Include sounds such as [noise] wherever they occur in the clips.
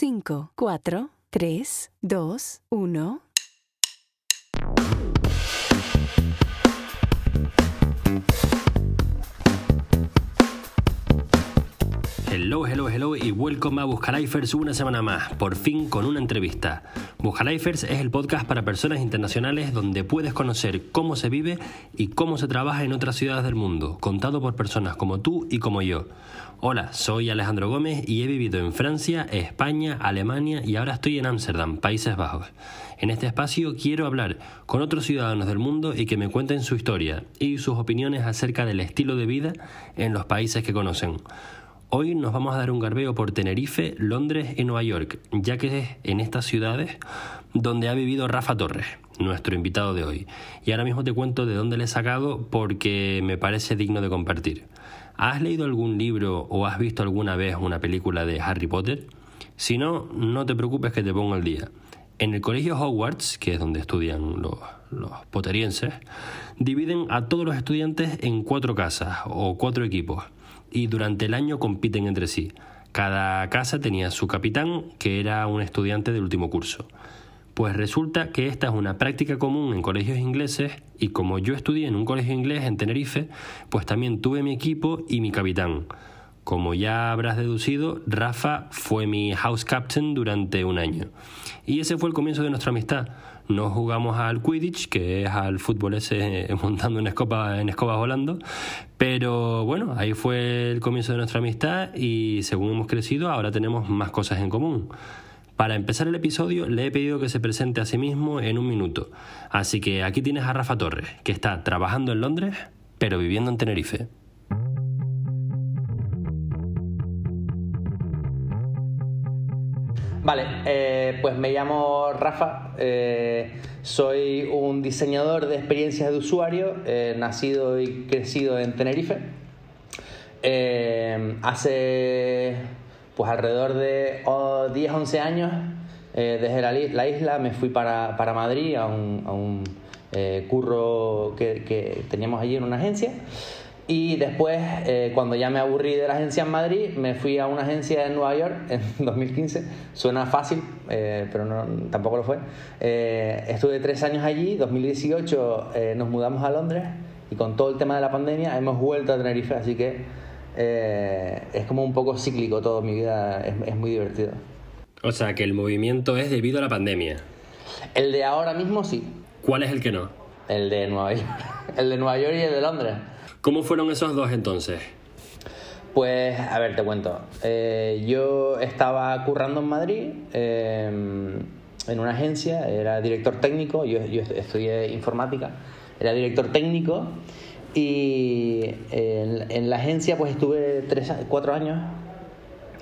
5, 4, 3, 2, 1. Hello, hello, hello y welcome a Buscalifers una semana más, por fin con una entrevista. Buscalifers es el podcast para personas internacionales donde puedes conocer cómo se vive y cómo se trabaja en otras ciudades del mundo, contado por personas como tú y como yo. Hola, soy Alejandro Gómez y he vivido en Francia, España, Alemania y ahora estoy en Ámsterdam, Países Bajos. En este espacio quiero hablar con otros ciudadanos del mundo y que me cuenten su historia y sus opiniones acerca del estilo de vida en los países que conocen. Hoy nos vamos a dar un garbeo por Tenerife, Londres y Nueva York, ya que es en estas ciudades donde ha vivido Rafa Torres, nuestro invitado de hoy. Y ahora mismo te cuento de dónde le he sacado porque me parece digno de compartir. ¿Has leído algún libro o has visto alguna vez una película de Harry Potter? Si no, no te preocupes que te pongo al día. En el colegio Hogwarts, que es donde estudian los, los potterienses, dividen a todos los estudiantes en cuatro casas o cuatro equipos y durante el año compiten entre sí. Cada casa tenía su capitán, que era un estudiante del último curso. Pues resulta que esta es una práctica común en colegios ingleses y como yo estudié en un colegio inglés en Tenerife, pues también tuve mi equipo y mi capitán. Como ya habrás deducido, Rafa fue mi house captain durante un año. Y ese fue el comienzo de nuestra amistad. No jugamos al Quidditch, que es al fútbol ese [laughs] montando en, escoba, en escobas volando, pero bueno, ahí fue el comienzo de nuestra amistad y según hemos crecido ahora tenemos más cosas en común. Para empezar el episodio le he pedido que se presente a sí mismo en un minuto, así que aquí tienes a Rafa Torres, que está trabajando en Londres, pero viviendo en Tenerife. Vale, eh, pues me llamo Rafa, eh, soy un diseñador de experiencias de usuario, eh, nacido y crecido en Tenerife. hace pues alrededor de 10, 11 años, desde la, isla me fui para, Madrid a un, curro que, que teníamos allí en una agencia. Y después, eh, cuando ya me aburrí de la agencia en Madrid, me fui a una agencia en Nueva York [laughs] en 2015. Suena fácil, eh, pero tampoco lo fue. Eh, estuve tres años allí, 2018 nos mudamos a Londres y con todo el tema de la pandemia hemos vuelto a Tenerife, así que es como un poco cíclico todo, mi vida es, es muy divertido. O sea, que el movimiento es debido a la pandemia. El de ahora mismo sí. ¿Cuál es el que no? El de Nueva York. [laughs] El de Nueva York y el de Londres. ¿Cómo fueron esos dos entonces? Pues, a ver, te cuento. Eh, yo estaba currando en Madrid, em, en una agencia, era director técnico, yo, estudié informática, era director técnico y en, la agencia pues estuve tres, cuatro años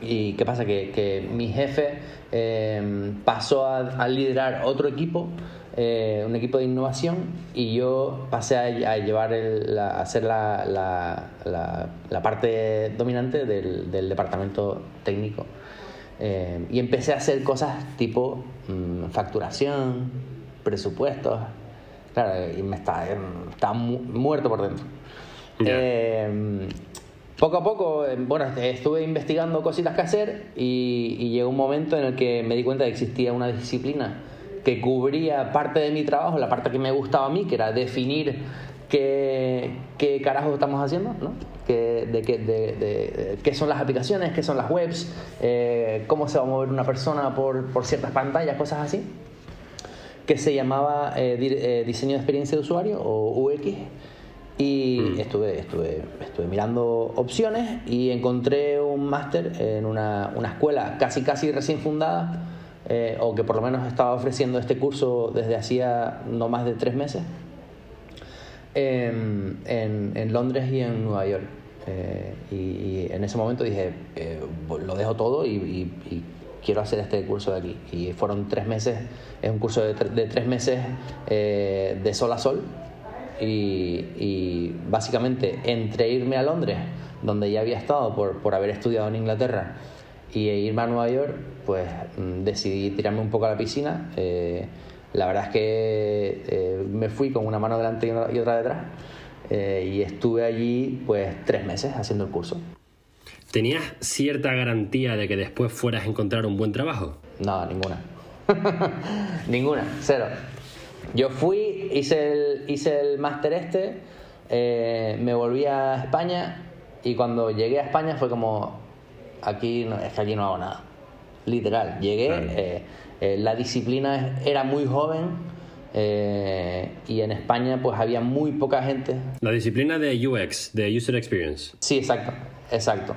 y qué pasa que, mi jefe em, pasó a liderar otro equipo eh, un equipo de innovación y yo pasé a, llevar a ser la, la, parte dominante del, del departamento técnico. Eh, y empecé a hacer cosas tipo mm, facturación, presupuestos. Claro, y me estaba, estaba muerto por dentro. Eh, poco a poco, bueno, estuve investigando cositas que hacer y, y llegó un momento en el que me di cuenta de que existía una disciplina que cubría parte de mi trabajo, la parte que me gustaba a mí, que era definir qué, qué carajo estamos haciendo, ¿no? de, de, qué son las aplicaciones, qué son las webs, eh, cómo se va a mover una persona por, por ciertas pantallas, cosas así, que se llamaba eh, eh, diseño de experiencia de usuario o UX. Y mm. estuve, estuve, estuve mirando opciones y encontré un máster en una, una escuela casi casi recién fundada eh, o que por lo menos estaba ofreciendo este curso desde hacía no más de tres meses, en, en, Londres y en Nueva York. Eh, y, en ese momento dije, eh, lo dejo todo y, quiero hacer este curso de aquí. Y fueron tres meses, es un curso de, de tres meses de sol a sol. Y, y, básicamente entre irme a Londres, donde ya había estado por, por haber estudiado en Inglaterra, y irme a Nueva York, pues mm, decidí tirarme un poco a la piscina. Eh, la verdad es que eh, me fui con una mano delante y otra detrás eh, y estuve allí pues tres meses haciendo el curso. ¿Tenías cierta garantía de que después fueras a encontrar un buen trabajo? No, ninguna. [laughs] ninguna, cero. Yo fui, hice el, hice el máster este, eh, me volví a España y cuando llegué a España fue como, aquí no, es que aquí no hago nada. Literal, llegué, Claro. eh, eh, la disciplina era muy joven eh, y en España pues había muy poca gente La disciplina de UX, de User Experience. Sí, exacto, exacto.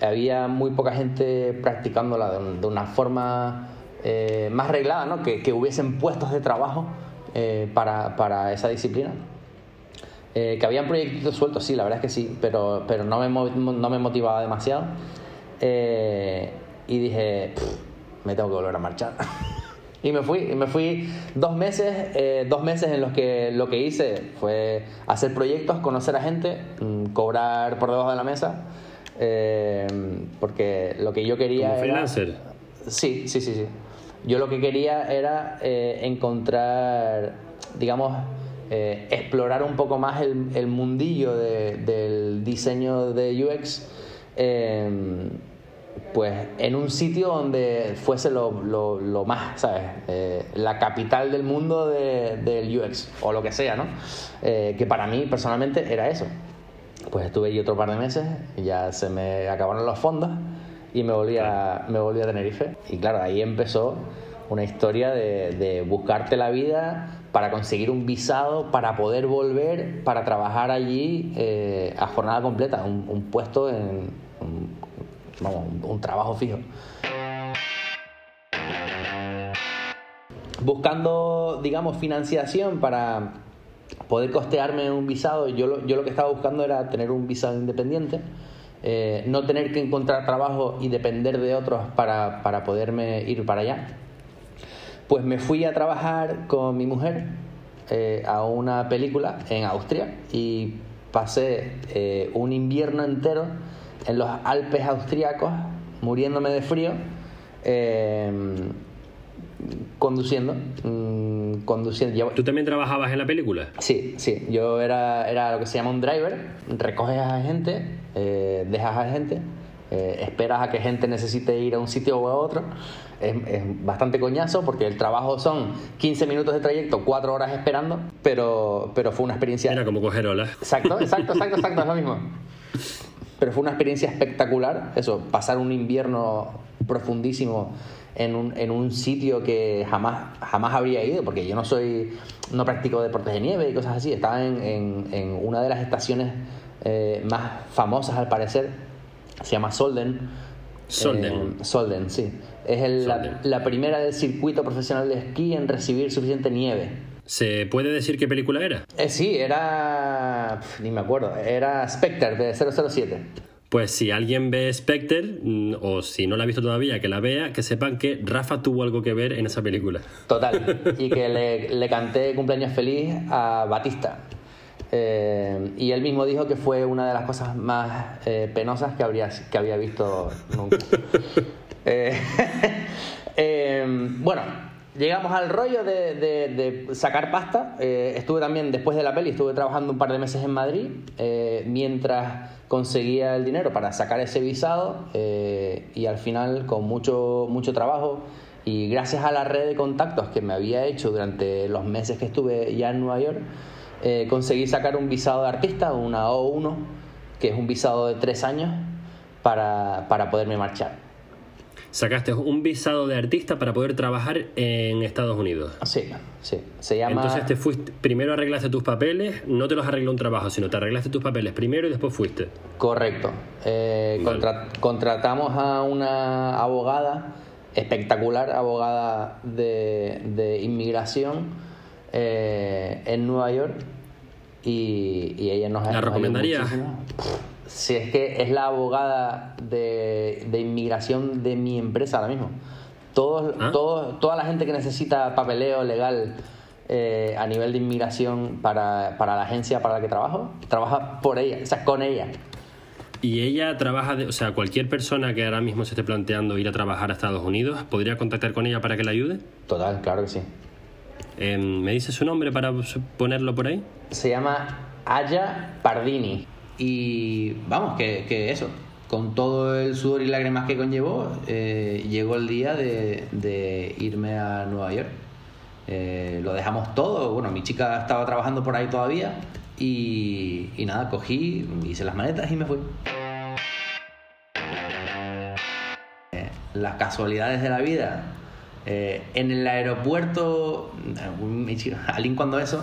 Había muy poca gente practicándola de, un- de una forma eh, más reglada, ¿no? Que, hubiesen puestos de trabajo eh, para, para esa disciplina. Eh, que habían proyectos sueltos, sí, la verdad es que sí, pero, pero no, me, no me motivaba demasiado. Eh, y dije, "Pff, me tengo que volver a marchar. [laughs] y me fui, y me fui dos meses, eh, dos meses en los que lo que hice fue hacer proyectos, conocer a gente, mm, cobrar por debajo de la mesa, eh, porque lo que yo quería Como era... freelancer. Sí, sí, sí, sí. Yo lo que quería era eh, encontrar, digamos, eh, explorar un poco más el, el mundillo de- del diseño de UX, pues en un sitio donde fuese lo, más, ¿sabes? Eh, la capital del mundo de- del UX, o lo que sea, ¿no? Eh, que para mí personalmente era eso. Pues estuve allí otro par de meses, ya se me acabaron los fondos y me volví a, me volví a Tenerife. Y claro, ahí empezó una historia de, buscarte la vida para conseguir un visado, para poder volver, para trabajar allí eh, a jornada completa, un, puesto en... vamos, un, trabajo fijo. Buscando, digamos, financiación para poder costearme un visado, yo lo, yo lo que estaba buscando era tener un visado independiente, eh, no tener que encontrar trabajo y depender de otros para, para poderme ir para allá. Pues me fui a trabajar con mi mujer eh, a una película en Austria y pasé eh, un invierno entero en los Alpes austriacos, muriéndome de frío, eh, conduciendo. mm, conduciendo. Llevo- ¿Tú también trabajabas en la película? Sí, sí, yo era, era lo que se llama un driver, recoges a gente, eh, dejas a gente, eh, esperas a que gente necesite ir a un sitio o a otro. Es, es bastante coñazo porque el trabajo son 15 minutos de trayecto, 4 horas esperando, pero, pero fue una experiencia... Era como coger olas. Exacto, exacto, exacto, exacto, es lo mismo. [laughs] Pero fue una experiencia espectacular, eso, pasar un invierno profundísimo en un, en un sitio que jamás, jamás habría ido, porque yo no soy, no practico deportes de nieve y cosas así. Estaba en, en- en una de las estaciones eh, más famosas al parecer, se llama Solden. Solden. Eh, Solden, sí. Es el- la primera del circuito profesional de esquí en recibir suficiente nieve. ¿Se puede decir qué película era? Eh, sí, era. ni me acuerdo. Era Spectre de 007. Pues si alguien ve Spectre, mm, o si no la ha visto todavía, que la vea, que sepan que Rafa tuvo algo que ver en esa película. Total. Y que [laughs] le, le canté cumpleaños feliz a Batista. Eh, y él mismo dijo que fue una de las cosas más eh, penosas que, habría, que había visto nunca. [laughs] Eh, [laughs] eh, bueno, llegamos al rollo de, sacar pasta. Eh, estuve también, después de la peli, estuve trabajando un par de meses en Madrid eh, mientras conseguía el dinero para sacar ese visado eh, y al final con mucho, mucho trabajo y gracias a la red de contactos que me había hecho durante los meses que estuve ya en Nueva York, conseguí sacar un visado de artista, una O1, que es un visado de tres años para poderme marchar. Sacaste un visado de artista para poder trabajar en Estados Unidos. Sí, sí. Se llama. Entonces te fuiste, primero arreglaste tus papeles, no te los arregló un trabajo, sino te arreglaste tus papeles primero y después fuiste. Correcto. Eh, Vale. contra- contratamos a una abogada, espectacular abogada de, de inmigración eh, en Nueva York y, y ella nos ¿La nos recomendarías? Si es que es la abogada de, de inmigración de mi empresa ahora mismo. Todos, ¿Ah? todos- toda la gente que necesita papeleo legal eh, a nivel de inmigración para, para la agencia para la que trabajo, trabaja por ella, o sea, con ella. Y ella trabaja, de, o sea, cualquier persona que ahora mismo se esté planteando ir a trabajar a Estados Unidos, ¿podría contactar con ella para que la ayude? Total, claro que sí. Eh, ¿Me dice su nombre para ponerlo por ahí? Se llama Aya Pardini. Y vamos, que, que eso. con todo el sudor y lágrimas que conllevó, eh, llegó el día de, irme a Nueva York. Eh, lo dejamos todo, bueno, mi chica estaba trabajando por ahí todavía y, nada, cogí, hice las maletas y me fui. Eh, las casualidades de la vida. En el aeropuerto, Aline cuando eso,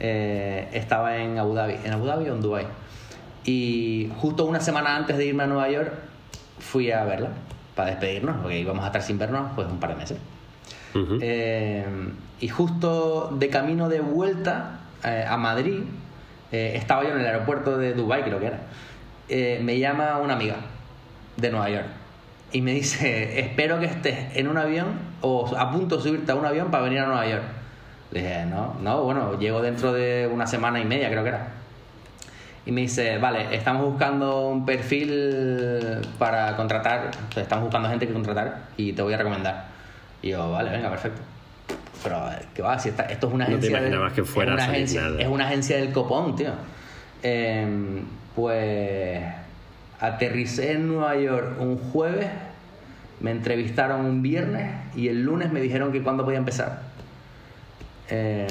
estaba en Abu Dhabi, en Abu Dhabi o en Dubai. Y justo una semana antes de irme a Nueva York, fui a verla para despedirnos, porque íbamos a estar sin vernos pues un par de meses. Eh, y justo de camino de vuelta eh, a Madrid, eh, estaba yo en el aeropuerto de Dubai creo que era. me llama una amiga de Nueva York y me dice: [laughs] Espero que estés en un avión o a punto de subirte a un avión para venir a Nueva York. Le dije: No, no, bueno, llego dentro de una semana y media, creo que era. Y me dice, vale, estamos buscando un perfil para contratar, estamos buscando gente que contratar y te voy a recomendar. Y yo, vale, venga, perfecto. Pero, ¿qué va? Si esta- esto es una No te agencia. del- imaginabas que fuera es una agencia, nada. es una agencia del copón, tío. Em, pues aterricé en Nueva York un jueves, me entrevistaron un viernes y el lunes me dijeron que cuándo podía empezar. Eh,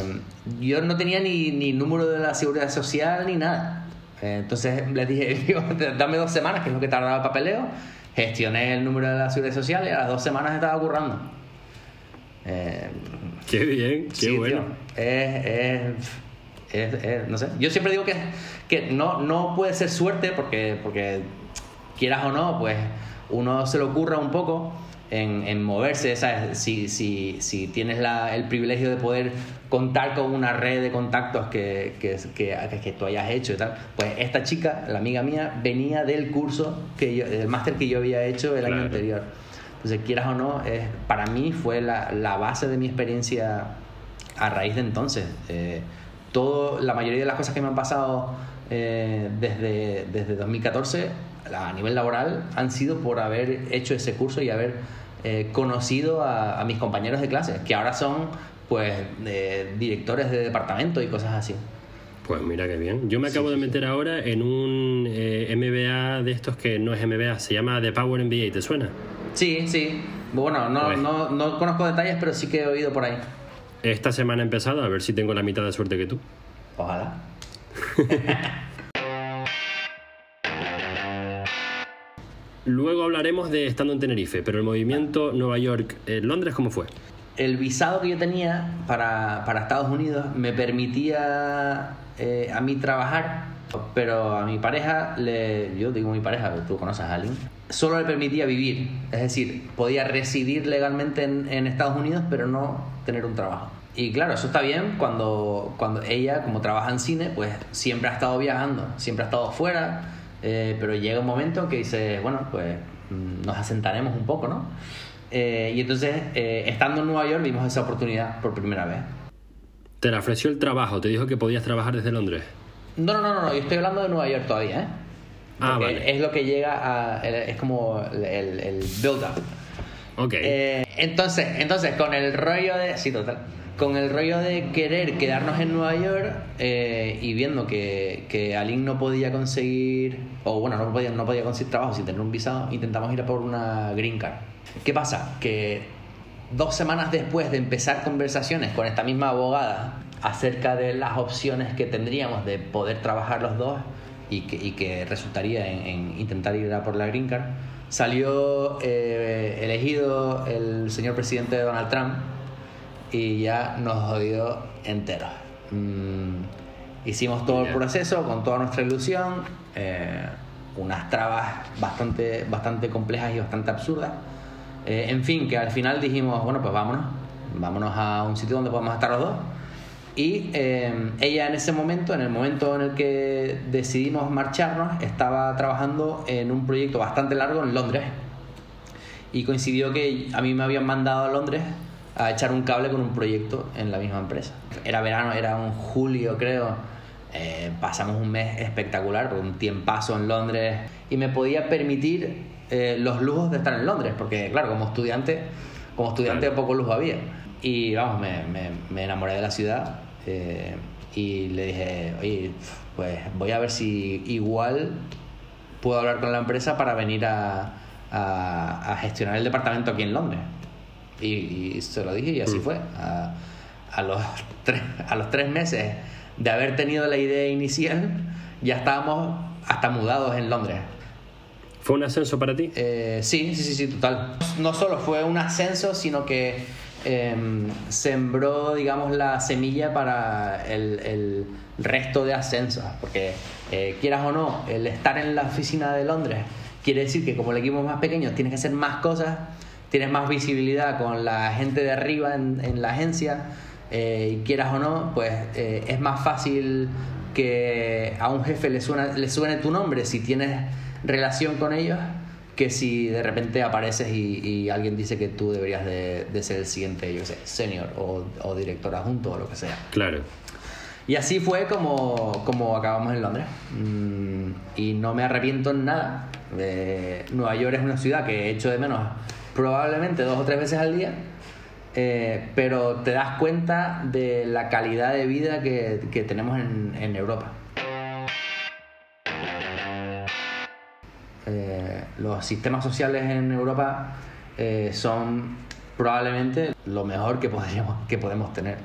yo no tenía ni, ni número de la seguridad social ni nada. Entonces les dije, [laughs] digo, dame dos semanas, que es lo que tardaba el papeleo. Gestioné el número de la seguridad social y a las dos semanas estaba currando. Eh, Qué bien, qué sí, bueno. tío. Es, es, es- es- no sé. Yo siempre digo que, que no, no puede ser suerte porque, porque quieras o no, pues uno se le ocurra un poco en, en moverse, ¿sabes? Si, si, si tienes la, el privilegio de poder contar con una red de contactos que, que, que, que tú hayas hecho y tal, pues esta chica, la amiga mía, venía del curso, que yo, del máster que yo había hecho el año Claro. anterior. Entonces, quieras o no, es, para mí fue la, la base de mi experiencia a raíz de entonces. Eh, todo, la mayoría de las cosas que me han pasado eh, desde, desde 2014 a nivel laboral han sido por haber hecho ese curso y haber eh, conocido a, a mis compañeros de clase, que ahora son pues eh, directores de departamento y cosas así. Pues mira qué bien. Yo me acabo sí, de sí. meter ahora en un eh, MBA de estos que no es MBA, se llama The Power MBA, ¿te suena? Sí, sí. Bueno, no, Pues. no, no conozco detalles, pero sí que he oído por ahí. Esta semana he empezado, a ver si tengo la mitad de suerte que tú. Ojalá. [laughs] Luego hablaremos de estando en Tenerife, pero el movimiento Nueva York, eh, Londres, ¿cómo fue? El visado que yo tenía para, para Estados Unidos me permitía eh, a mí trabajar, pero a mi pareja, le, yo digo mi pareja, tú conoces a alguien, solo le permitía vivir. Es decir, podía residir legalmente en, Estados Unidos, pero no tener un trabajo. Y claro, eso está bien cuando, cuando ella, como trabaja en cine, pues siempre ha estado viajando, siempre ha estado fuera, eh, pero llega un momento que dice, bueno, pues mm, nos asentaremos un poco, ¿no? Eh, y entonces, eh, estando en Nueva York, vimos esa oportunidad por primera vez. Te la ofreció el trabajo, te dijo que podías trabajar desde Londres. No, no, no, no, no, yo estoy hablando de Nueva York todavía, ¿eh? Ah, vale. Es lo que llega a. Es como el, el, el build-up. Ok. Eh, entonces, entonces, con el rollo de. Sí, total. Con el rollo de querer quedarnos en Nueva York eh, y viendo que, que Aline no podía conseguir, o bueno, no podía, no podía conseguir trabajo sin tener un visado, intentamos ir a por una green card. ¿Qué pasa? Que dos semanas después de empezar conversaciones con esta misma abogada acerca de las opciones que tendríamos de poder trabajar los dos y que, que resultaría en, en intentar ir a por la green card, salió eh, elegido el señor presidente Donald Trump y ya nos jodió enteros. Mm, hicimos todo el proceso con toda nuestra ilusión, eh, unas trabas bastante, bastante complejas y bastante absurdas. Eh, en fin, que al final dijimos, bueno, pues vámonos, vámonos a un sitio donde podamos estar los dos. Y eh, ella en ese momento, en el momento en el que decidimos marcharnos, estaba trabajando en un proyecto bastante largo en Londres. Y coincidió que a mí me habían mandado a Londres a echar un cable con un proyecto en la misma empresa. Era verano, era un julio creo. Eh, pasamos un mes espectacular, un tiempazo en Londres. Y me podía permitir eh, los lujos de estar en Londres, porque claro, como estudiante, como estudiante poco lujo había. Y vamos, me, me- me enamoré de la ciudad eh, y le dije, oye, pues voy a ver si igual puedo hablar con la empresa para venir a, a, a gestionar el departamento aquí en Londres. Y, y se lo dije y así Mm. fue. A, a los [laughs] tres, a los tres meses de haber tenido la idea inicial, ya estábamos hasta mudados en Londres. ¿Fue un ascenso para ti? Eh, sí, sí, sí, sí, total. No solo fue un ascenso, sino que em, sembró, digamos, la semilla para el, el resto de ascensos. Porque, eh, quieras o no, el estar en la oficina de Londres quiere decir que como el equipo es más pequeño, tienes que hacer más cosas, tienes más visibilidad con la gente de arriba en, en la agencia. eh, y quieras o no, pues eh, es más fácil que a un jefe le, suena, le suene tu nombre si tienes relación con ellos que si de repente apareces y, y alguien dice que tú deberías de, de ser el siguiente, yo sé, senior o, o director adjunto o lo que sea. Claro. Y así fue como, como acabamos en Londres. Mm, y no me arrepiento en nada. Eh, Nueva York es una ciudad que he hecho de menos probablemente dos o tres veces al día. eh, pero te das cuenta de la calidad de vida que, que tenemos en, en Europa. Eh, los sistemas sociales en Europa eh, son probablemente lo mejor que, podríamos, que podemos tener.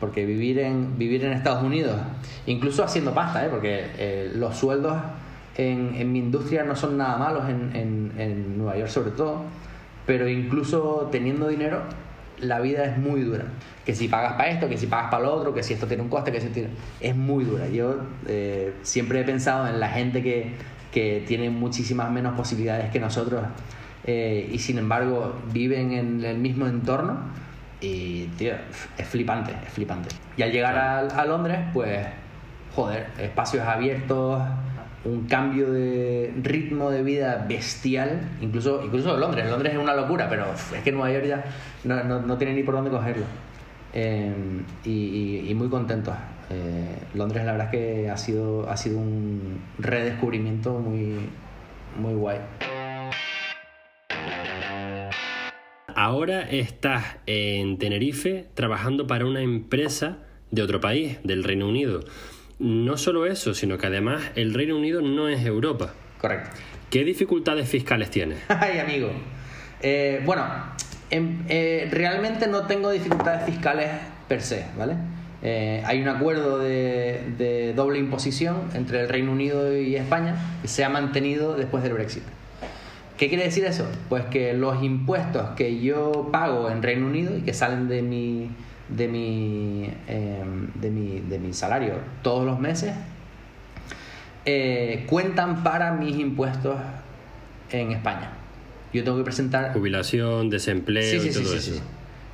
Porque vivir en, vivir en Estados Unidos, incluso haciendo pasta, porque los sueldos en, en mi industria no son nada malos, en, en, en Nueva York sobre todo, pero incluso teniendo dinero, la vida es muy dura. Que si pagas para esto, que si pagas para lo otro, que si esto tiene un coste, que si tiene... Es muy dura. Yo eh, siempre he pensado en la gente que, que tiene muchísimas menos posibilidades que nosotros eh, y sin embargo viven en el mismo entorno y, tío, es flipante, es flipante. Y al llegar a, a Londres, pues, joder, espacios abiertos, un cambio de ritmo de vida bestial, incluso, incluso Londres. Londres es una locura, pero es que Nueva York ya no, no, no tiene ni por dónde cogerlo. Eh, y muy contentos. Eh, Londres la verdad es que ha sido, ha sido un redescubrimiento muy, muy guay. Ahora estás en Tenerife trabajando para una empresa de otro país, del Reino Unido. No solo eso, sino que además el Reino Unido no es Europa. Correcto. ¿Qué dificultades fiscales tienes? [laughs] Ay, amigo. Eh, bueno, em- eh, realmente no tengo dificultades fiscales per se, ¿vale? Eh, hay un acuerdo de, de doble imposición entre el Reino Unido y España que se ha mantenido después del Brexit. ¿Qué quiere decir eso? Pues que los impuestos que yo pago en Reino Unido y que salen de mi, de mi, em, de mi, de mi salario todos los meses, eh, cuentan para mis impuestos en España. Yo tengo que presentar... Jubilación, desempleo Sí, sí, y sí, todo sí, eso. sí.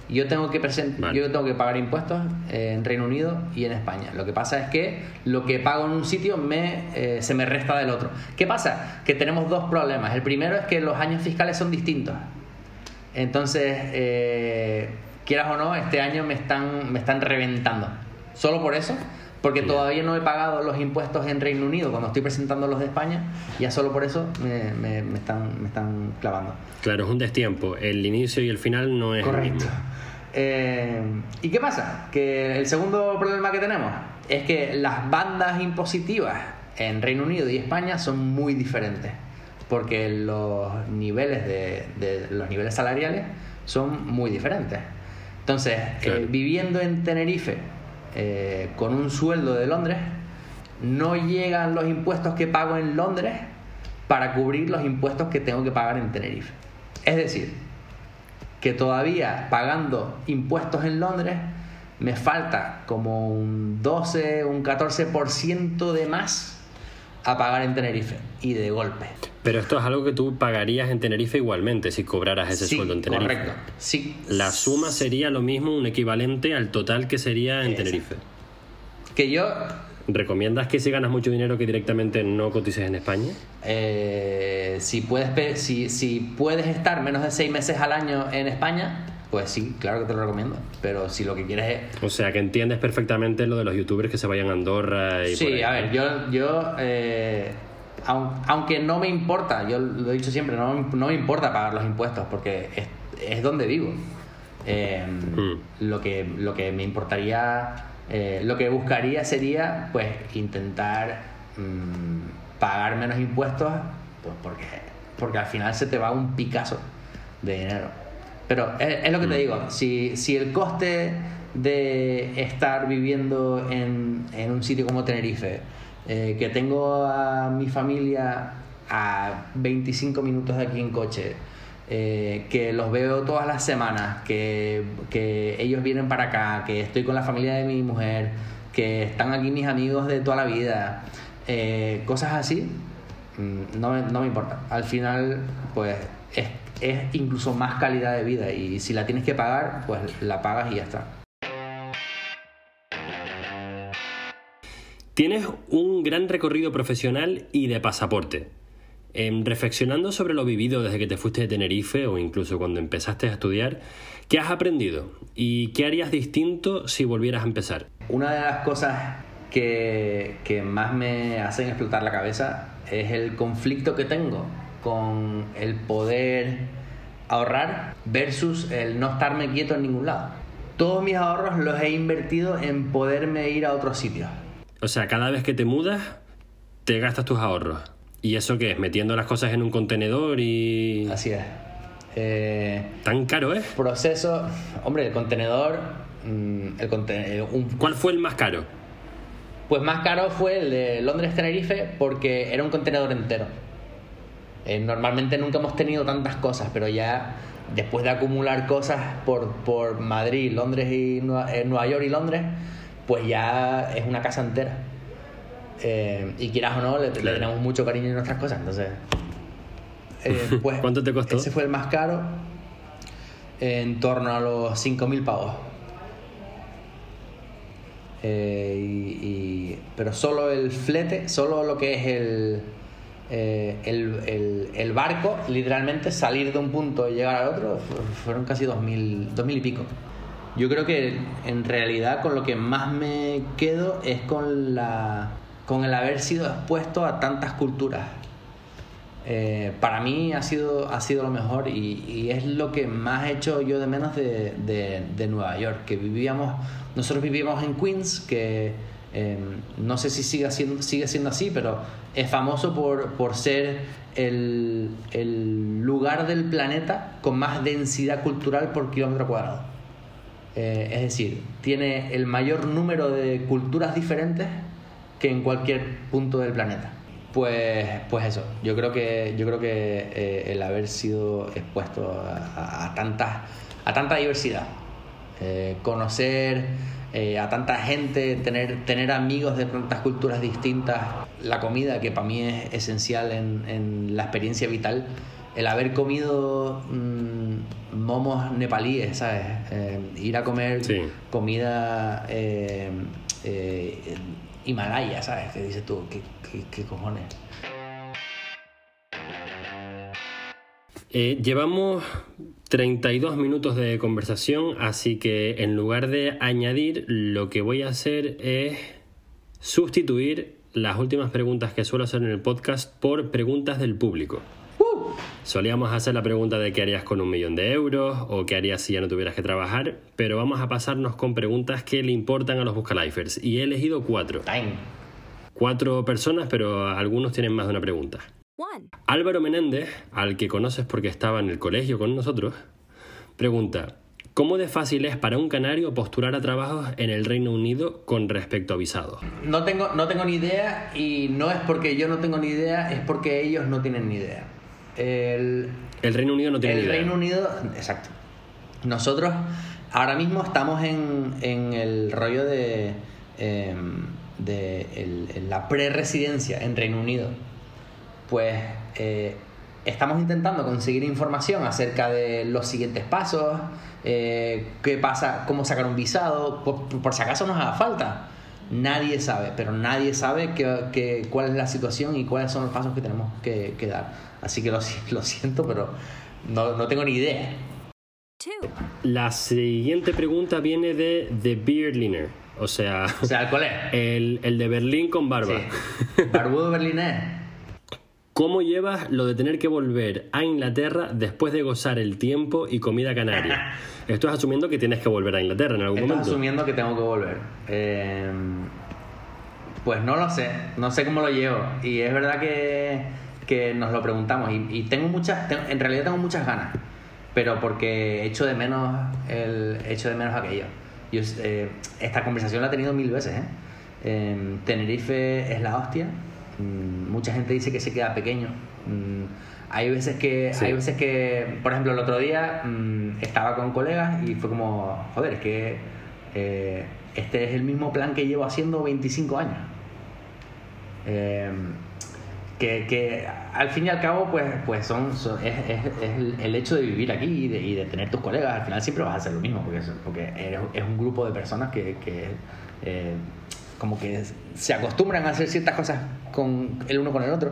Yo tengo que present- Vale. yo tengo que pagar impuestos en Reino Unido y en España. Lo que pasa es que lo que pago en un sitio me, eh, se me resta del otro. ¿Qué pasa? Que tenemos dos problemas. El primero es que los años fiscales son distintos. Entonces, eh, quieras o no, este año me están, me están reventando. Solo por eso, porque todavía no he pagado los impuestos en Reino Unido cuando estoy presentando los de España. Ya solo por eso me, me- me están, me están clavando. Claro, es un destiempo. El inicio y el final no es el Correcto. mismo. Eh, ¿Y qué pasa? Que el segundo problema que tenemos es que las bandas impositivas en Reino Unido y España son muy diferentes. Porque los niveles de, de- los niveles salariales son muy diferentes. Entonces, Claro. eh, viviendo en Tenerife eh, con un sueldo de Londres, no llegan los impuestos que pago en Londres para cubrir los impuestos que tengo que pagar en Tenerife. Es decir, que todavía pagando impuestos en Londres me falta como un 12, un 14% de más a pagar en Tenerife y de golpe. Pero esto es algo que tú pagarías en Tenerife igualmente si cobraras ese sí, sueldo en Tenerife. correcto. Sí. La suma sería lo mismo, un equivalente al total que sería en Exacto. Tenerife. Que yo ¿Recomiendas que si ganas mucho dinero que directamente no cotices en España? Eh, si, puedes, si, si puedes estar menos de seis meses al año en España, pues sí, claro que te lo recomiendo. Pero si lo que quieres es... O sea, que entiendes perfectamente lo de los youtubers que se vayan a Andorra y por Sí, ahí. a ver, yo, yo eh, aun- aunque no me importa, yo lo he dicho siempre, no, no me importa pagar los impuestos porque es, es donde vivo. Eh, Mm. lo, que, lo que me importaría, eh, lo que buscaría sería pues intentar mm, pagar menos impuestos, pues porque, porque al final se te va un picazo de dinero. Pero es, es lo que te Mm. digo, si, si el coste de estar viviendo en, en un sitio como Tenerife, eh, que tengo a mi familia a 25 minutos de aquí en coche, eh, que los veo todas las semanas, que, que ellos vienen para acá, que estoy con la familia de mi mujer, que están aquí mis amigos de toda la vida, eh, cosas así, mm, no me, no me importa. Al final, pues es, es incluso más calidad de vida y si la tienes que pagar, pues la pagas y ya está. Tienes un gran recorrido profesional y de pasaporte. Em, reflexionando sobre lo vivido desde que te fuiste de Tenerife o incluso cuando empezaste a estudiar, ¿qué has aprendido? ¿Y qué harías distinto si volvieras a empezar? Una de las cosas que, que más me hacen explotar la cabeza es el conflicto que tengo con el poder ahorrar versus el no estarme quieto en ningún lado. Todos mis ahorros los he invertido en poderme ir a otros sitios. O sea, cada vez que te mudas, te gastas tus ahorros. ¿Y eso qué es? ¿Metiendo las cosas en un contenedor y... Así es. Eh, ¿Tan caro es? proceso, hombre, el contenedor, mm, el un ¿Cuál fue el más caro? Pues más caro fue el de Londres-Tenerife porque era un contenedor entero. Eh, normalmente nunca hemos tenido tantas cosas, pero ya después de acumular cosas por, por Madrid, Londres y Nueva, eh, Nueva York y Londres, pues ya es una casa entera. Eh, y quieras o no, le, tenemos mucho cariño en nuestras cosas, entonces... [laughs] pues ¿Cuánto te costó? Ese fue el más caro, en torno a los 5.000 pavos. Y- y- pero solo el flete, solo lo que es el, eh, el, el- el barco, literalmente salir de un punto y llegar al otro, fu- fueron casi dos mil, dos mil y pico. Yo creo que en realidad con lo que más me quedo es con, la, con el haber sido expuesto a tantas culturas. Eh, para mí ha sido, ha sido lo mejor y, y es lo que más he hecho yo de menos de, de- de Nueva York, que vivíamos, nosotros vivíamos en Queens, que eh, no sé si sigue siendo, sigue siendo así, pero es famoso por, ser el, lugar del planeta con más densidad cultural por kilómetro cuadrado. Eh, es decir, tiene el mayor número de culturas diferentes que en cualquier punto del planeta. Pues, pues eso, yo creo que, yo creo que eh, el haber sido expuesto a, a- a tanta diversidad, eh, conocer eh, a tanta gente, tener, tener amigos de tantas culturas distintas, la comida que para mí es esencial en, en la experiencia vital, el haber comido mm, momos nepalíes, ¿sabes? Eh, ir a comer Sí. comida eh, eh, Himalaya, ¿sabes? Que dices tú, ¿qué, qué, qué cojones? Eh, llevamos 32 minutos de conversación, así que en lugar de añadir, lo que voy a hacer es sustituir las últimas preguntas que suelo hacer en el podcast por preguntas del público. Solíamos hacer la pregunta de qué harías con un millón de euros o qué harías si ya no tuvieras que trabajar, pero vamos a pasarnos con preguntas que le importan a los Buscalifers y he elegido cuatro. Time. Cuatro personas, pero algunos tienen más de una pregunta. One. Álvaro Menéndez, al que conoces porque estaba en el colegio con nosotros, pregunta, ¿cómo de fácil es para un canario postular a trabajos en el Reino Unido con respecto a visados? No tengo, no tengo ni idea y no es porque yo no tengo ni idea, es porque ellos no tienen ni idea. El, El Reino Unido no tiene el ni idea. Reino Unido, exacto. Nosotros ahora mismo estamos en, en el rollo de, em, de el- en la pre-residencia en Reino Unido. Pues eh, estamos intentando conseguir información acerca de los siguientes pasos, eh, qué pasa, cómo sacar un visado, por, por si acaso nos haga falta. Nadie sabe, pero nadie sabe que, que- cuál es la situación y cuáles son los pasos que tenemos que, que dar. Así que lo, si- [laughs] lo siento, pero no, no tengo ni idea. La siguiente pregunta viene de The Beardliner, o sea, O sea, ¿cuál es? [laughs] el, el de Berlín con barba. Sí. Barbudo berlinés. ¿Cómo llevas lo de tener que volver a Inglaterra después de gozar el tiempo y comida canaria? [laughs] Esto es asumiendo que tienes que volver a Inglaterra en algún Estás momento. asumiendo que tengo que volver. Eh, Pues no lo sé, no sé cómo lo llevo. Y es verdad que, que nos lo preguntamos. Y, y tengo muchas, tengo- en realidad tengo muchas ganas. Pero porque echo de menos el echo de menos aquello. Yo, eh, esta conversación la he tenido mil veces. ¿eh? Em, Tenerife es la hostia. Mm, mucha gente dice que se queda pequeño. Mm, hay veces que, Sí. hay veces que, por ejemplo, el otro día mm, estaba con colegas y fue como, joder, es que eh, este es el mismo plan que llevo haciendo 25 años. Eh, que, que al fin y al cabo, pues, pues son, son- es, es- es el, hecho de vivir aquí y de, y de tener tus colegas, al final siempre vas a hacer lo mismo, porque, es, porque es un grupo de personas que, que, eh, como que se acostumbran a hacer ciertas cosas con el uno con el otro.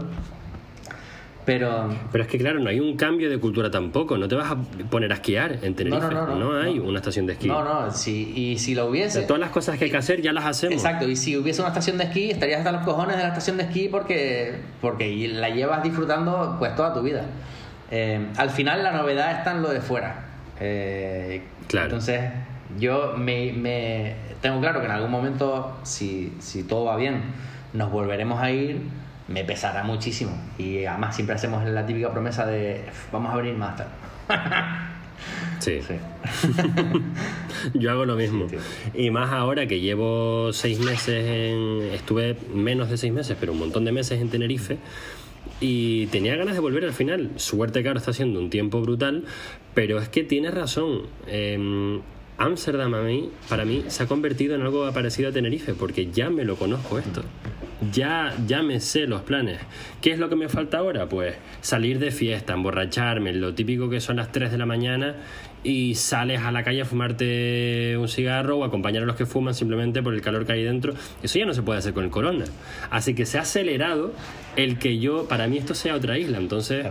Pero Pero es que claro, no hay un cambio de cultura tampoco. No te vas a poner a esquiar en Tenerife. No, no, no, no, hay una estación de esquí. no, no, si, y si lo O hubiese... sea, todas las cosas que hay que hacer ya las hacemos. Exacto, y si hubiese una estación de esquí, estarías hasta los cojones de la estación de esquí porque, porque la llevas disfrutando pues toda tu vida. Eh, al final la novedad está en lo de fuera. Eh, Claro. Entonces, yo me, me- tengo claro que en algún momento, si, si todo va bien, nos volveremos a ir, me pesará muchísimo. Y además siempre hacemos la típica promesa de vamos a venir más tarde. [laughs] Sí. Sí. [laughs] Yo hago lo mismo. Sí, Y más ahora que llevo seis meses en. Estuve menos de seis meses, pero un montón de meses en Tenerife. Y tenía ganas de volver al final. Suerte que ahora está siendo un tiempo brutal. Pero es que tienes razón. Em, Ámsterdam a mí, para mí, se ha convertido en algo parecido a Tenerife, porque ya me lo conozco esto. Ya, ya me sé los planes. ¿Qué es lo que me falta ahora? Pues salir de fiesta, emborracharme, lo típico que son las 3 de la mañana y sales a la calle a fumarte un cigarro o acompañar a los que fuman simplemente por el calor que hay dentro. Eso ya no se puede hacer con el corona. Así que se ha acelerado el que yo, para mí esto sea otra isla. Entonces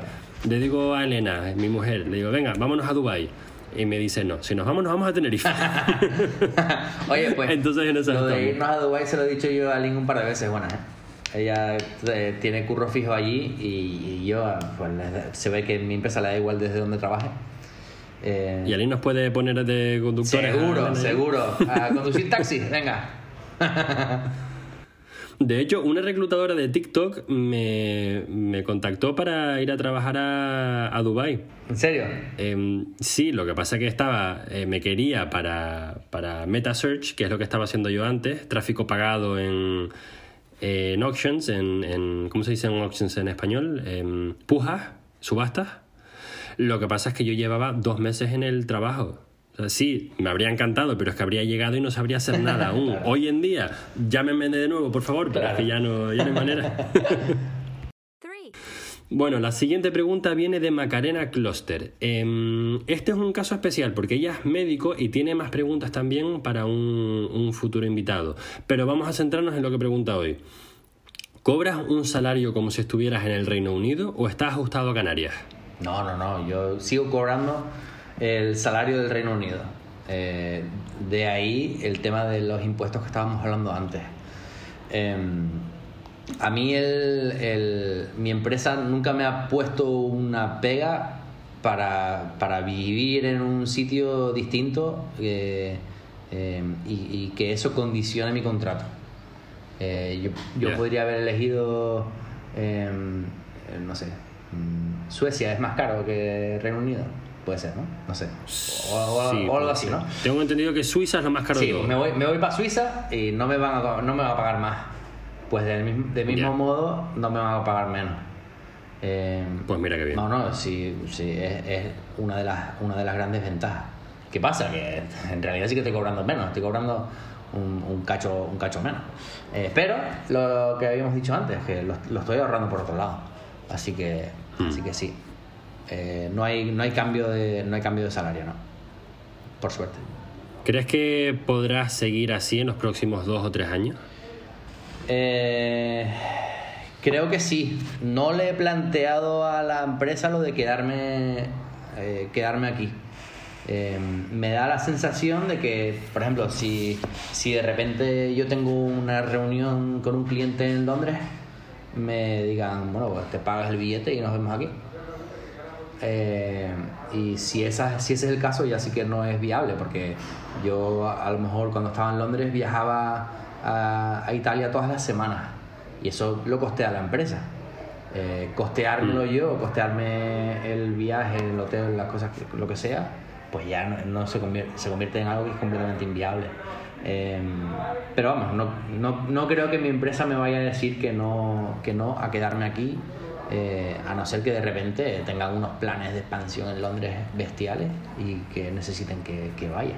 le digo a Elena, mi mujer, le digo, venga, vámonos a Dubai Y me dice, no, si nos vamos, nos vamos a Tenerife. [laughs] Oye, pues Entonces en esa lo de irnos a Dubai se lo he dicho yo a Lynn un par de veces, bueno, ¿eh? Ella eh, tiene curro fijo allí y, y yo, pues le- se ve que mi empresa le da igual desde donde trabaje. Eh, Y Aline nos puede poner de conductores. a seguro, Elena. seguro. [laughs] A conducir taxi, venga. [laughs] De hecho, una reclutadora de TikTok me, me contactó para ir a trabajar a, a Dubai. ¿En serio? Em, sí, lo que pasa que estaba, eh, me quería para, para MetaSearch, que es lo que estaba haciendo yo antes, tráfico pagado en, en auctions, en, en- ¿cómo se dice en auctions en español? En pujas, subastas. Lo que pasa es que yo llevaba dos meses en el trabajo. O sea, sí, me habría encantado, pero es que habría llegado y no sabría hacer nada aún. [laughs] Hoy en día, llámenme de nuevo, por favor, pero es que ya no, ya no hay manera. [laughs] Bueno, la siguiente pregunta viene de Macarena Kloster. Em, este es un caso especial porque ella es médico y tiene más preguntas también para un, un futuro invitado. Pero vamos a centrarnos en lo que pregunta hoy. ¿Cobras un salario como si estuvieras en el Reino Unido o estás ajustado a Canarias? No, no, no. Yo sigo cobrando el salario del Reino Unido. Eh, de ahí el tema de los impuestos que estábamos hablando antes. Em, a mí el, el- mi empresa nunca me ha puesto una pega para, para vivir en un sitio distinto eh, em, y, y que eso condicione mi contrato. Eh, yo podría haber elegido, em, no sé, mm, Suecia es más caro que Reino Unido. Puede ser, ¿no? No sé. O, o- Sí, o algo así, ser. ¿no? Tengo entendido que Suiza es lo más caro Sí, de todo. me voy, me voy para Suiza y no me van a, no me van a pagar más. Pues del mismo, del mismo modo no me van a pagar menos. Eh, Pues mira qué bien. No, no, sí, sí es, es una, de las, una de las grandes ventajas. ¿Qué pasa? Que en realidad sí que estoy cobrando menos, estoy cobrando un, un cacho, un cacho menos. Eh, pero lo que habíamos dicho antes, que lo, lo estoy ahorrando por otro lado. Así que, Hmm. así que sí. Eh, no, hay, no, hay cambio de, no hay cambio de salario, ¿no? Por suerte. ¿Crees que podrás seguir así en los próximos dos o tres años? Eh, creo que sí. No le he planteado a la empresa lo de quedarme, eh, quedarme aquí. Eh, me da la sensación de que, por ejemplo, si, si de repente yo tengo una reunión con un cliente en Londres, me digan, bueno, pues te pagas el billete y nos vemos aquí. Eh, y si, esa, si ese es el caso, ya sí que no es viable, porque yo a, a lo mejor cuando estaba en Londres viajaba a, a Italia todas las semanas y eso lo costea la empresa. Eh, costeármelo Mm. yo, costearme el viaje, el hotel, las cosas, lo que sea, pues ya no, no se, convierte, se convierte en algo que es completamente inviable. Eh, pero vamos, no, no, no creo que mi empresa me vaya a decir que no, que no a quedarme aquí, eh, a no ser que de repente tengan unos planes de expansión en Londres bestiales y que necesiten que, que vaya.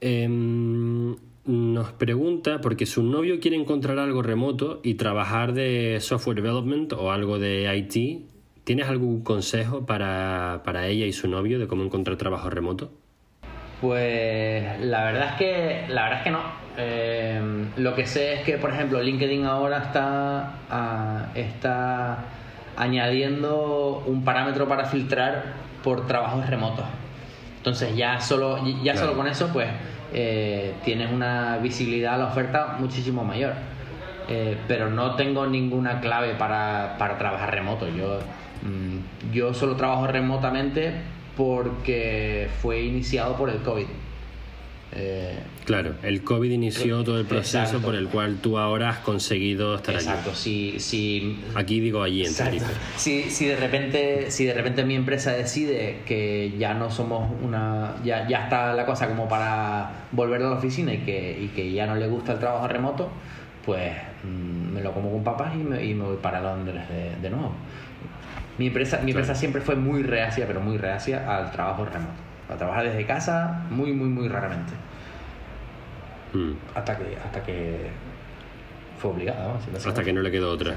Em, nos pregunta, porque su novio quiere encontrar algo remoto y trabajar de software development o algo de IT. ¿Tienes algún consejo para, para ella y su novio de cómo encontrar trabajo remoto? Pues la verdad es que la verdad es que no. Eh, lo que sé es que, por ejemplo, LinkedIn ahora está, ah, está añadiendo un parámetro para filtrar por trabajos remotos. Entonces ya solo, ya Claro. solo con eso, pues eh, tienes una visibilidad a la oferta muchísimo mayor. Eh, pero no tengo ninguna clave para, para trabajar remoto. Yo, mm, yo solo trabajo remotamente porque fue iniciado por el COVID. Eh, Claro, el COVID inició todo el proceso Exacto. por el cual tú ahora has conseguido estar exacto, si, si, allí. Aquí digo allí en Exacto. Si, si de repente si de repente mi empresa decide que ya no somos una ya, ya está la cosa como para volver a la oficina y que, y que ya no le gusta el trabajo remoto pues mm, me lo como con papas y me, y me voy para Londres de, de nuevo mi empresa mi empresa siempre fue muy reacia pero muy reacia al trabajo remoto a trabajar desde casa muy muy muy raramente Mm. hasta que hasta que fue obligado vamos, Hasta que no le quedó otra.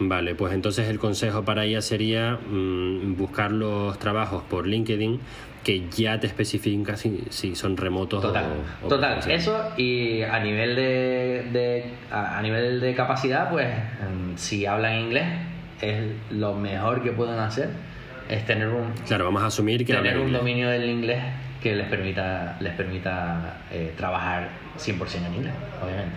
Vale, pues entonces el consejo para ella sería mm, buscar los trabajos por LinkedIn que ya te especifican si, si son remotos Total, o, o total. Eso y a nivel de, de- a, a nivel de capacidad, pues em, si hablan inglés es lo mejor que pueden hacer es tener un Claro, vamos a asumir que tener un inglés. dominio del inglés que les permita les permita eh, trabajar 100% en inglés, obviamente.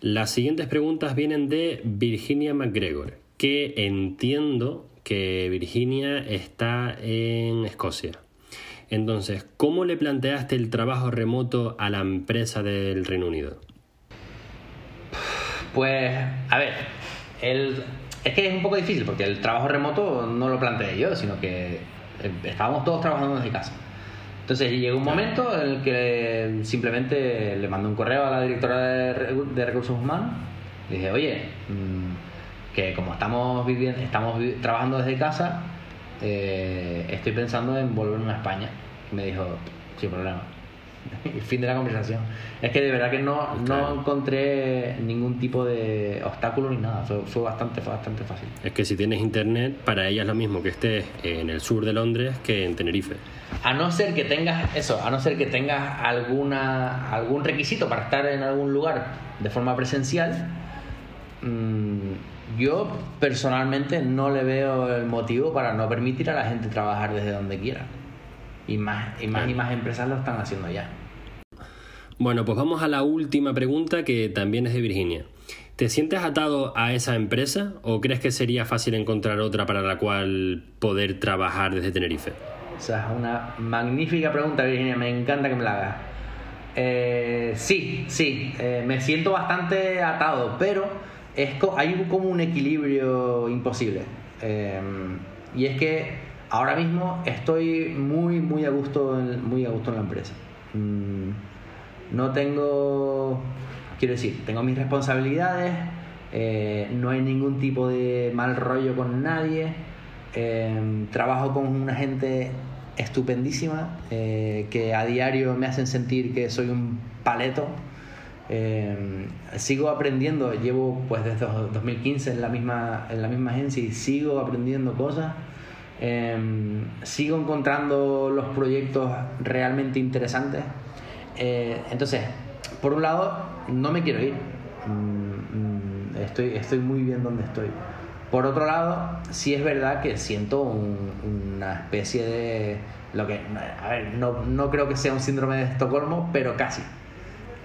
Las siguientes preguntas vienen de Virginia McGregor, que entiendo que Virginia está en Escocia. Entonces, ¿cómo le planteaste el trabajo remoto a la empresa del Reino Unido? Pues, a ver, el, es que es un poco difícil porque el trabajo remoto no lo planteé yo, sino que estábamos todos trabajando desde casa. Entonces llegó un momento en el que simplemente le mandé un correo a la directora de, re- de recursos humanos. Le dije, oye, mm, que como estamos viviendo, estamos trabajando desde casa, eh, estoy pensando en volverme a España. Y me dijo, sin problema. Y [laughs] fin de la conversación. Es que de verdad que no, no encontré ningún tipo de obstáculo ni nada. Fue, fue bastante, fue bastante fácil. Es que si tienes internet, para ella es lo mismo que estés en el sur de Londres que en Tenerife. A no ser que tengas eso, a no ser que tengas alguna algún requisito para estar en algún lugar de forma presencial, mm, yo personalmente no le veo el motivo para no permitir a la gente trabajar desde donde quiera. Y más y más, y más empresas lo están haciendo ya. Bueno, pues vamos a la última pregunta que también es de Virginia. ¿Te sientes atado a esa empresa o crees que sería fácil encontrar otra para la cual poder trabajar desde Tenerife? Esa es una magnífica pregunta, Virginia. Me encanta que me la hagas. Eh, sí, sí, eh, me siento bastante atado, pero es co- hay como un equilibrio imposible. Eh, y es que ahora mismo estoy muy, muy a gusto en, muy a gusto en la empresa. Mm, no tengo, quiero decir, tengo mis responsabilidades, eh, no hay ningún tipo de mal rollo con nadie, eh, trabajo con una gente estupendísima eh, que a diario me hacen sentir que soy un paleto. Eh, sigo aprendiendo, llevo pues desde 2015 en la misma, en la misma agencia y sigo aprendiendo cosas. Eh, sigo encontrando los proyectos realmente interesantes. Eh, entonces, por un lado, no me quiero ir. Mm, mm, estoy, muy bien donde estoy. Por otro lado, sí es verdad que siento un- una especie de... Lo que, a ver, no, no creo que sea un síndrome de Estocolmo, pero casi.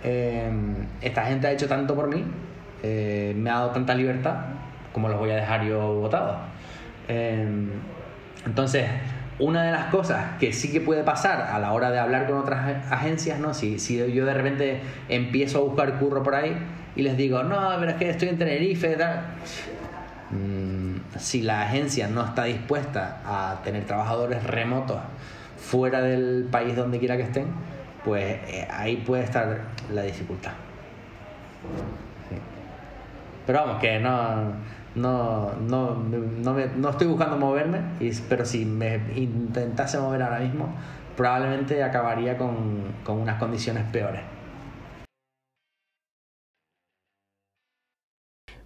Eh, esta gente ha hecho tanto por mí, eh, me ha dado tanta libertad, como los voy a dejar yo votados. Eh, entonces, una de las cosas que sí que puede pasar a la hora de hablar con otras agencias, ¿no? Si, si yo de repente empiezo a buscar curro por ahí y les digo, no, pero es que estoy en Tenerife, tal. Mm, si la agencia no está dispuesta a tener trabajadores remotos fuera del país donde quiera que estén, pues eh, ahí puede estar la dificultad. Pero vamos, que no, no, no, no, me, no estoy buscando moverme, pero si me intentase mover ahora mismo, probablemente acabaría con, con unas condiciones peores.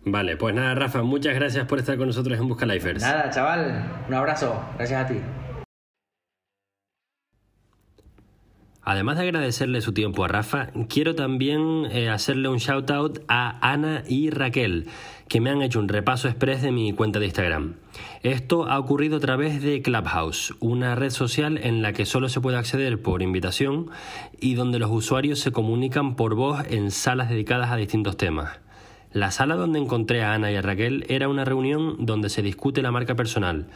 Vale, pues nada, Rafa, muchas gracias por estar con nosotros en Busca Lifers. Nada, chaval, un abrazo, gracias a ti. Además de agradecerle su tiempo a Rafa, quiero también eh, hacerle un shout out a Ana y Raquel, que me han hecho un repaso express de mi cuenta de Instagram. Esto ha ocurrido a través de Clubhouse, una red social en la que solo se puede acceder por invitación y donde los usuarios se comunican por voz en salas dedicadas a distintos temas. La sala donde encontré a Ana y a Raquel era una reunión donde se discute la marca personal.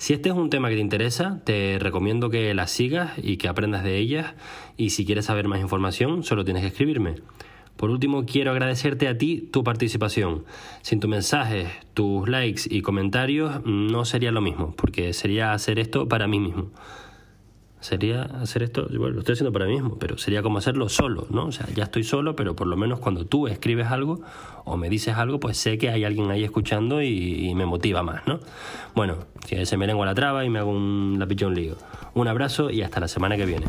Si este es un tema que te interesa, te recomiendo que la sigas y que aprendas de ellas y si quieres saber más información, solo tienes que escribirme. Por último, quiero agradecerte a ti tu participación. Sin tus mensajes, tus likes y comentarios no sería lo mismo, porque sería hacer esto para mí mismo sería hacer esto, bueno, lo estoy haciendo para mí mismo, pero sería como hacerlo solo, ¿no? O sea, ya estoy solo, pero por lo menos cuando tú escribes algo o me dices algo, pues sé que hay alguien ahí escuchando y, me motiva más, ¿no? Bueno, si se me lengua la traba y me hago un, la un lío. Un abrazo y hasta la semana que viene.